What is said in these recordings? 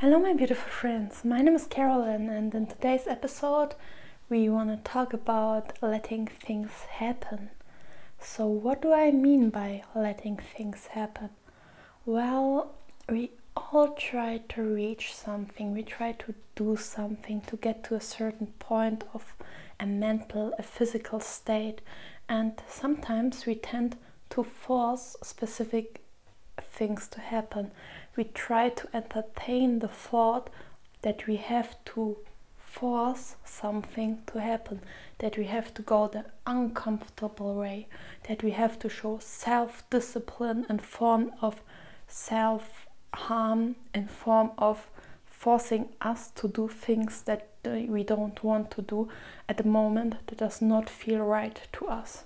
Hello, my beautiful friends. My name is Carolyn, and in today's episode, we want to talk about letting things happen. So, what do I mean by letting things happen? Well, we all try to reach something, we try to do something to get to a certain point of a mental, a physical state, and sometimes we tend to force specific things to happen. We try to entertain the thought that we have to force something to happen, that we have to go the uncomfortable way, that we have to show self discipline in form of self harm, in form of forcing us to do things that we don't want to do at the moment that does not feel right to us.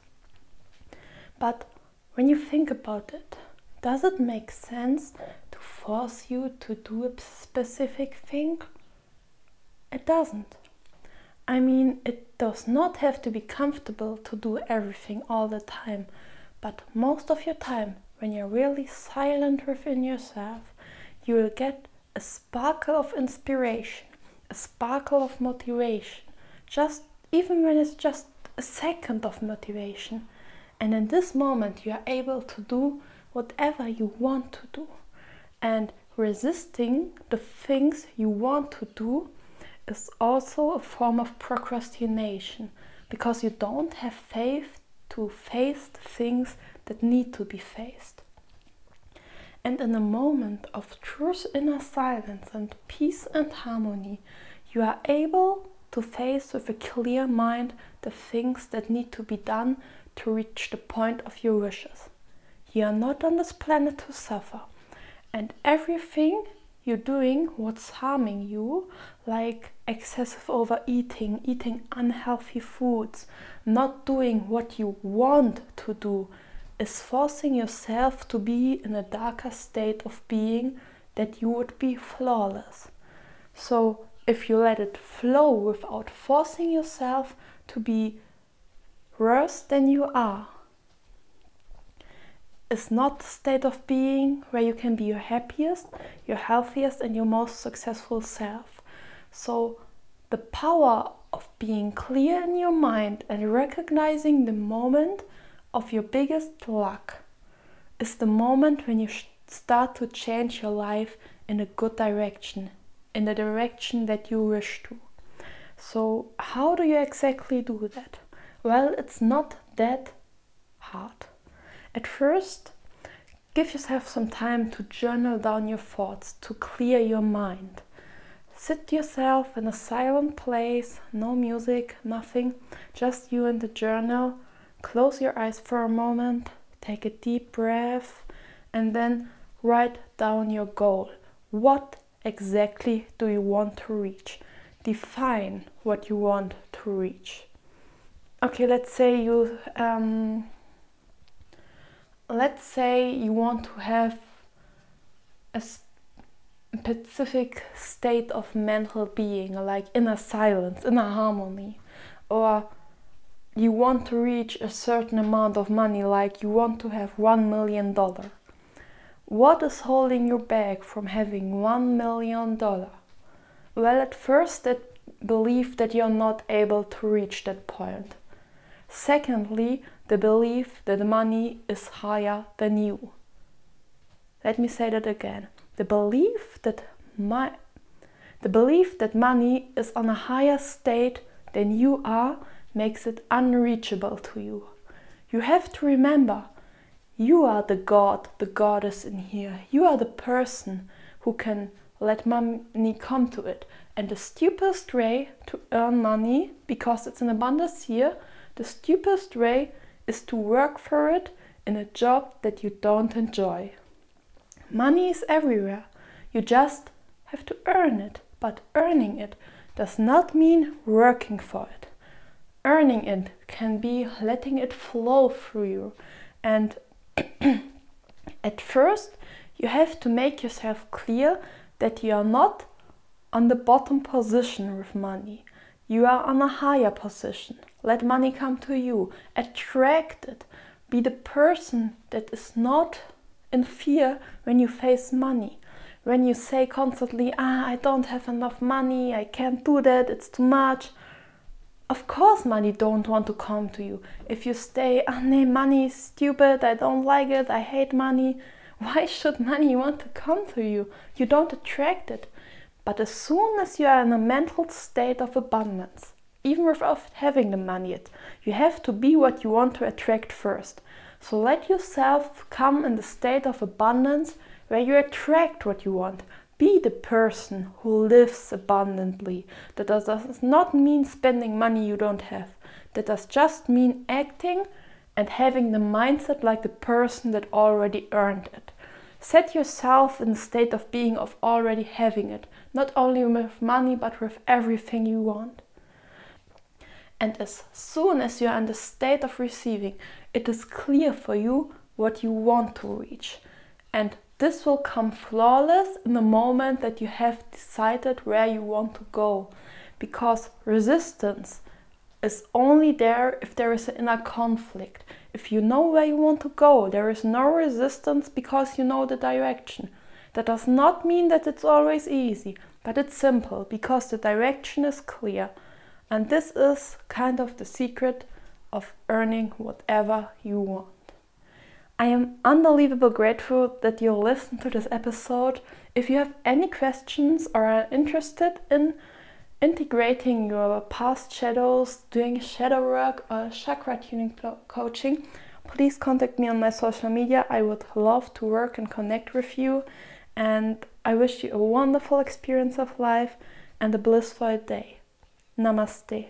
But when you think about it, does it make sense to force you to do a specific thing? It doesn't. I mean, it does not have to be comfortable to do everything all the time, but most of your time, when you're really silent within yourself, you will get a sparkle of inspiration, a sparkle of motivation, just even when it's just a second of motivation. And in this moment, you are able to do whatever you want to do. And resisting the things you want to do is also a form of procrastination because you don't have faith to face the things that need to be faced. And in a moment of true inner silence and peace and harmony, you are able to face with a clear mind the things that need to be done to reach the point of your wishes. You are not on this planet to suffer, and everything you're doing what's harming you, like excessive overeating, eating unhealthy foods, not doing what you want to do, is forcing yourself to be in a darker state of being that you would be flawless. So, if you let it flow without forcing yourself to be worse than you are, is not the state of being where you can be your happiest, your healthiest, and your most successful self. So, the power of being clear in your mind and recognizing the moment of your biggest luck is the moment when you start to change your life in a good direction, in the direction that you wish to. So, how do you exactly do that? Well, it's not that hard. At first, give yourself some time to journal down your thoughts, to clear your mind. Sit yourself in a silent place, no music, nothing, just you and the journal. Close your eyes for a moment, take a deep breath, and then write down your goal. What exactly do you want to reach? Define what you want to reach. Okay, let's say you um, let's say you want to have a specific state of mental being, like inner silence, inner harmony, or you want to reach a certain amount of money, like you want to have one million dollar. What is holding you back from having one million dollar? Well, at first, that belief that you're not able to reach that point. Secondly, the belief that money is higher than you. Let me say that again. The belief that my the belief that money is on a higher state than you are makes it unreachable to you. You have to remember you are the god, the goddess in here. You are the person who can let money come to it. And the stupidest way to earn money, because it's an abundance here, the stupidest way is to work for it in a job that you don't enjoy. Money is everywhere. You just have to earn it, but earning it does not mean working for it. Earning it can be letting it flow through you. And at first, you have to make yourself clear that you are not on the bottom position with money. You are on a higher position. Let money come to you. Attract it. Be the person that is not in fear when you face money. when you say constantly, ah, I don't have enough money, I can't do that, it's too much, of course money don't want to come to you. If you stay, ah, no, money is stupid, I don't like it, I hate money, why should money want to come to you? You don't attract it. But as soon as you are in a mental state of abundance, even without having the money yet, you have to be what you want to attract first. So let yourself come in the state of abundance where you attract what you want. Be the person who lives abundantly. That does not mean spending money you don't have. That does just mean acting and having the mindset like the person that already earned it. Set yourself in the state of being of already having it, not only with money but with everything you want. And as soon as you're in the state of receiving, it is clear for you what you want to reach. And this will come flawless in the moment that you have decided where you want to go. Because resistance is only there if there is an inner conflict. If you know where you want to go, there is no resistance because you know the direction. That does not mean that it's always easy, but it's simple because the direction is clear. And this is kind of the secret of earning whatever you want. I am unbelievably grateful that you listened to this episode. If you have any questions or are interested in integrating your past shadows, doing shadow work or chakra tuning coaching, please contact me on my social media. I would love to work and connect with you. And I wish you a wonderful experience of life and a blissful day. Namastê.